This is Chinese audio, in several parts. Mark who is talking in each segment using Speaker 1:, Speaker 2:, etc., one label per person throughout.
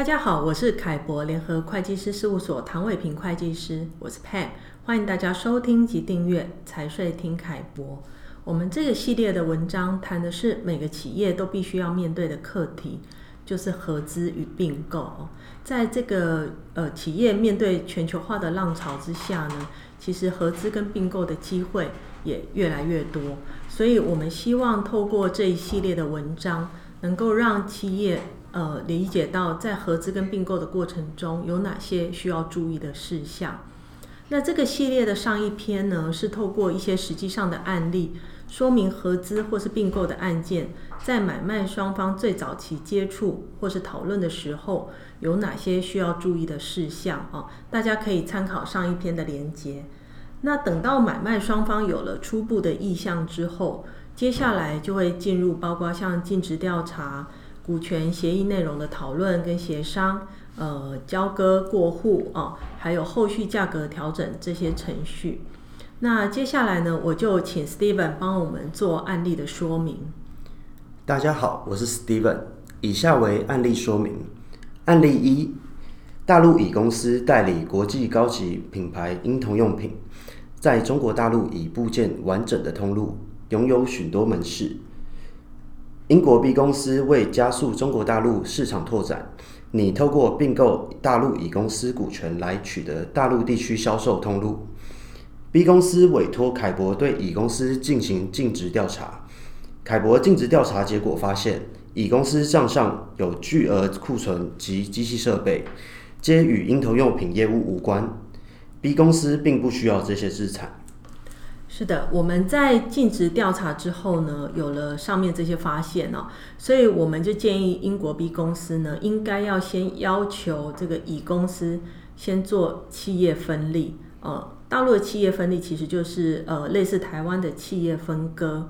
Speaker 1: 大家好，我是凯博联合会计师事务所唐伟平会计师，我是 Pam，欢迎大家收听及订阅财税听凯博。我们这个系列的文章谈的是每个企业都必须要面对的课题，就是合资与并购。在这个呃企业面对全球化的浪潮之下呢，其实合资跟并购的机会也越来越多，所以我们希望透过这一系列的文章，能够让企业。呃，理解到在合资跟并购的过程中有哪些需要注意的事项。那这个系列的上一篇呢，是透过一些实际上的案例，说明合资或是并购的案件，在买卖双方最早期接触或是讨论的时候，有哪些需要注意的事项啊？大家可以参考上一篇的连接。那等到买卖双方有了初步的意向之后，接下来就会进入包括像尽职调查。股权协议内容的讨论跟协商，呃，交割过户啊、还有后续价格调整这些程序。那接下来呢，我就请 Steven 帮我们做案例的说明。
Speaker 2: 大家好，我是 Steven，以下为案例说明。案例一：大陆乙公司代理国际高级品牌婴童用品，在中国大陆已布建完整的通路，拥有许多门市。英国 B 公司为加速中国大陆市场拓展，拟透过并购大陆乙公司股权来取得大陆地区销售通路。B 公司委托凯博对乙公司进行尽职调查。凯博尽职调查结果发现，乙公司账上有巨额库存及机器设备，皆与婴童用品业务无关。B 公司并不需要这些资产。
Speaker 1: 是的，我们在尽职调查之后呢，有了上面这些发现哦，所以我们就建议英国 B 公司呢，应该要先要求这个乙公司先做企业分立。呃，大陆的企业分立其实就是呃类似台湾的企业分割，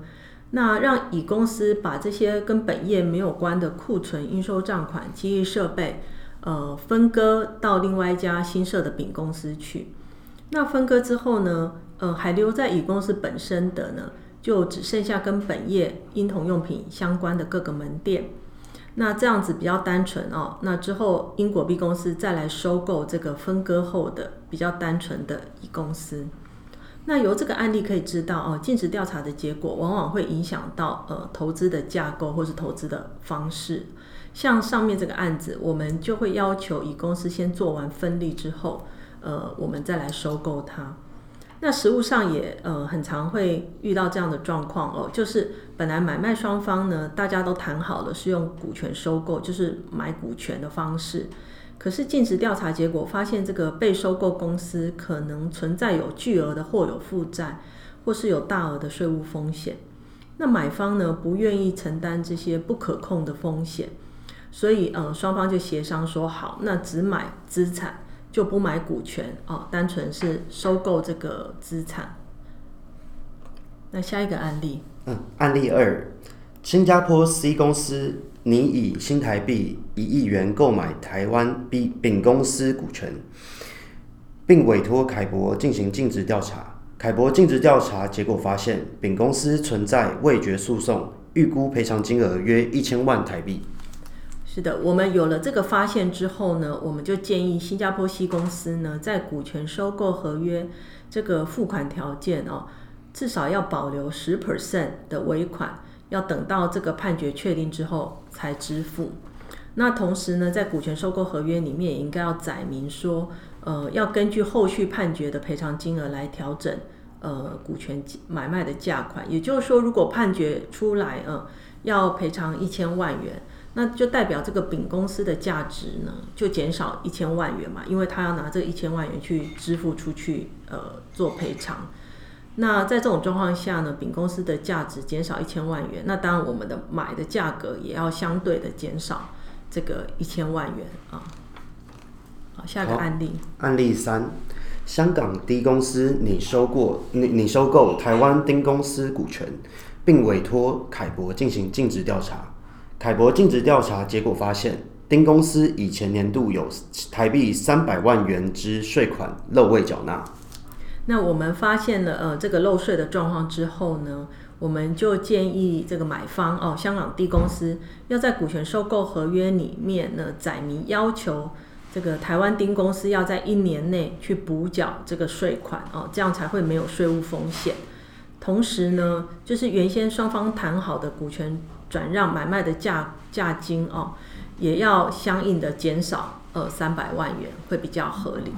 Speaker 1: 那让乙公司把这些跟本业没有关的库存、应收账款、机器设备，呃，分割到另外一家新设的丙公司去。那分割之后呢，呃，还留在乙公司本身的呢，就只剩下跟本业婴童用品相关的各个门店。那这样子比较单纯哦。那之后英国 B 公司再来收购这个分割后的比较单纯的乙公司。那由这个案例可以知道哦，尽职调查的结果往往会影响到呃投资的架构或是投资的方式。像上面这个案子，我们就会要求乙公司先做完分立之后，呃，我们再来收购它。那实务上也呃很常会遇到这样的状况哦，就是本来买卖双方呢，大家都谈好了是用股权收购，就是买股权的方式。可是尽职调查结果发现，这个被收购公司可能存在有巨额的或有负债，或是有大额的税务风险。那买方呢，不愿意承担这些不可控的风险，所以呃双方就协商说好，那只买资产。就不买股权哦，单纯是收购这个资产。那下一个案例，
Speaker 2: 嗯，案例二，新加坡 C 公司拟以新台币一亿元购买台湾 B 丙公司股权，并委托凯博进行尽职调查。凯博尽职调查结果发现，丙公司存在未决诉讼，预估赔偿金额约一千万台币。
Speaker 1: 是的，我们有了这个发现之后呢，我们就建议新加坡西公司呢，在股权收购合约这个付款条件哦，至少要保留十 percent 的尾款，要等到这个判决确定之后才支付。那同时呢，在股权收购合约里面也应该要载明说，呃，要根据后续判决的赔偿金额来调整呃股权买卖的价款。也就是说，如果判决出来，呃，要赔偿一千万元。那就代表这个丙公司的价值呢，就减少一千万元嘛，因为他要拿这一千万元去支付出去，呃，做赔偿。那在这种状况下呢，丙公司的价值减少一千万元，那当然我们的买的价格也要相对的减少这个一千万元啊。好，下个案例。
Speaker 2: 案例三，香港 D 公司拟收购拟拟收购台湾丁公司股权，并委托凯博进行尽职调查。凯博尽职调查结果发现，丁公司以前年度有台币三百万元之税款漏未缴纳。
Speaker 1: 那我们发现了呃这个漏税的状况之后呢，我们就建议这个买方哦，香港 D 公司要在股权收购合约里面呢，载明要求这个台湾丁公司要在一年内去补缴这个税款哦，这样才会没有税务风险。同时呢，就是原先双方谈好的股权转让买卖的价价金哦，也要相应的减少呃三百万元，会比较合理。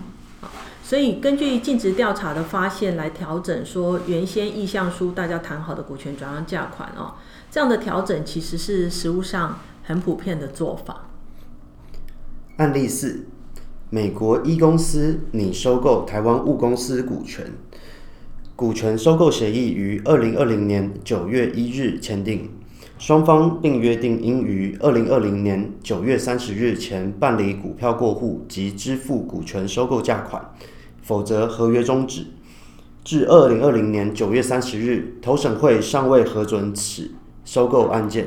Speaker 1: 所以根据尽职调查的发现来调整，说原先意向书大家谈好的股权转让价款哦，这样的调整其实是实务上很普遍的做法。
Speaker 2: 案例四，美国 E 公司拟收购台湾雾公司股权，股权收购协议于二零二零年九月一日签订，双方并约定应于二零二零年九月三十日前办理股票过户及支付股权收购价款。否则，合约终止。至二零二零年九月三十日，投审会尚未核准此收购案件，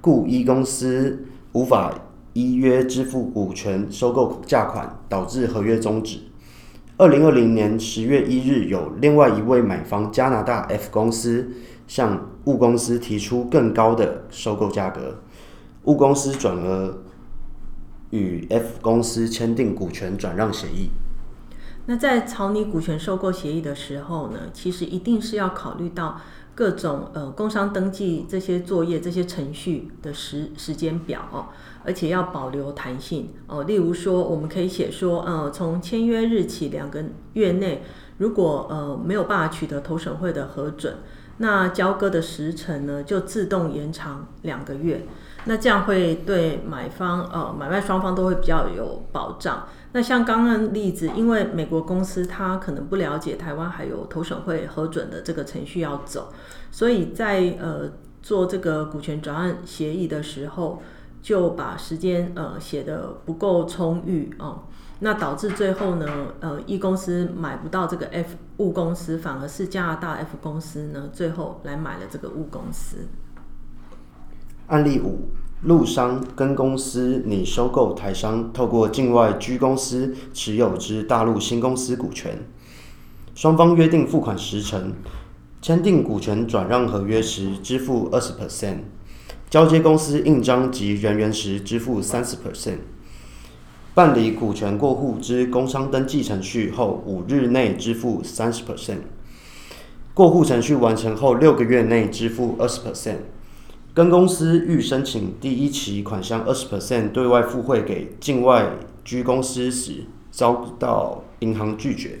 Speaker 2: 故一公司无法依约支付股权收购价款，导致合约终止。二零二零年十月一日，有另外一位买方加拿大 F 公司向物公司提出更高的收购价格，物公司转而与 F 公司签订股权转让协议。
Speaker 1: 那在草拟股权收购协议的时候呢，其实一定是要考虑到各种呃工商登记这些作业、这些程序的时时间表哦，而且要保留弹性哦。例如说，我们可以写说，呃，从签约日起两个月内，如果呃没有办法取得投审会的核准，那交割的时程呢就自动延长两个月。那这样会对买方呃买卖双方都会比较有保障。那像刚刚的例子，因为美国公司他可能不了解台湾还有投审会核准的这个程序要走，所以在呃做这个股权转让协议的时候，就把时间呃写得不够充裕哦、那导致最后呢呃 E 公司买不到这个 F 物公司，反而是加拿大 F 公司呢最后来买了这个物公司。
Speaker 2: 案例五，陆商跟公司拟收购台商透过境外 G 公司持有之大陆新公司股权，双方约定付款时程，签订股权转让合约时支付二十 percent，交接公司印章及人员时支付三十 percent，办理股权过户之工商登记程序后五日内支付三十 percent，过户程序完成后六个月内支付二十 percent。跟公司欲申请第一期款项二十 percent 对外付汇给境外居公司时，遭到银行拒绝。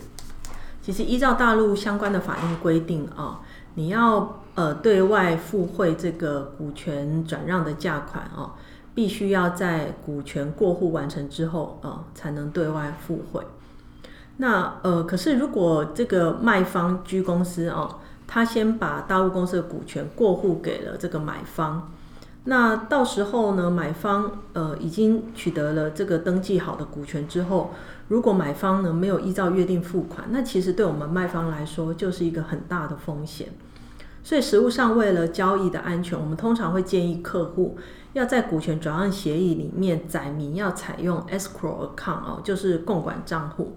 Speaker 1: 其实依照大陆相关的法令规定啊，你要呃对外付汇这个股权转让的价款啊，必须要在股权过户完成之后啊，才能对外付汇。那呃，可是如果这个卖方居公司啊。他先把大陆公司的股权过户给了这个买方，那到时候呢，买方呃已经取得了这个登记好的股权之后，如果买方呢没有依照约定付款，那其实对我们卖方来说就是一个很大的风险。所以实务上为了交易的安全，我们通常会建议客户要在股权转让协议里面载明要采用 escrow account 哦，就是共管账户。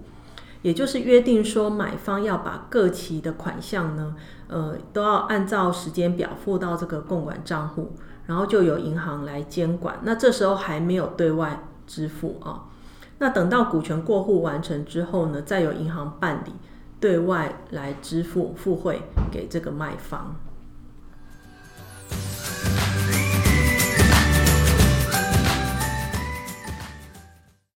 Speaker 1: 也就是约定说，买方要把各期的款项呢，呃，都要按照时间表付到这个共管账户，然后就由银行来监管。那这时候还没有对外支付啊，那等到股权过户完成之后呢，再由银行办理对外来支付付汇给这个卖方。